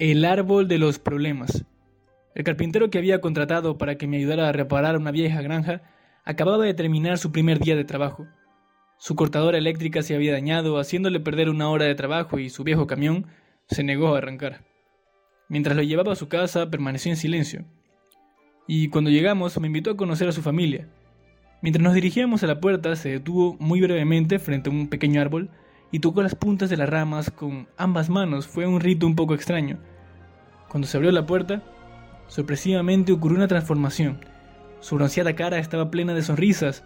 El árbol de los problemas. El carpintero que había contratado para que me ayudara a reparar una vieja granja acababa de terminar su primer día de trabajo. Su cortadora eléctrica se había dañado, haciéndole perder una hora de trabajo y su viejo camión se negó a arrancar. Mientras lo llevaba a su casa, permaneció en silencio. Y cuando llegamos, me invitó a conocer a su familia. Mientras nos dirigíamos a la puerta, se detuvo muy brevemente frente a un pequeño árbol y tocó las puntas de las ramas con ambas manos. Fue un rito un poco extraño. Cuando se abrió la puerta, sorpresivamente ocurrió una transformación. Su bronceada cara estaba plena de sonrisas.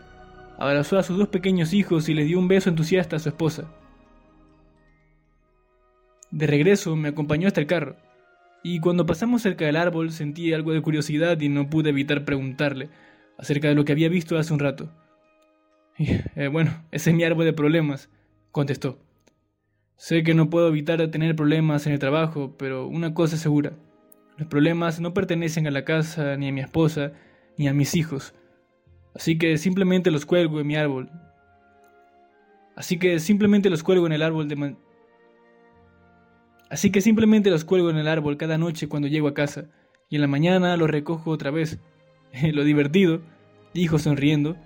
Abrazó a sus dos pequeños hijos y le dio un beso entusiasta a su esposa. De regreso me acompañó hasta el carro, y cuando pasamos cerca del árbol sentí algo de curiosidad y no pude evitar preguntarle acerca de lo que había visto hace un rato. Eh, bueno, ese es mi árbol de problemas, contestó. Sé que no puedo evitar tener problemas en el trabajo, pero una cosa es segura. Los problemas no pertenecen a la casa, ni a mi esposa, ni a mis hijos. Así que simplemente los cuelgo en mi árbol. Así que simplemente los cuelgo en el árbol de... Así que simplemente los cuelgo en el árbol cada noche cuando llego a casa, y en la mañana los recojo otra vez. Lo divertido, dijo sonriendo,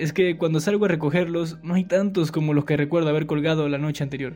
es que cuando salgo a recogerlos no hay tantos como los que recuerdo haber colgado la noche anterior.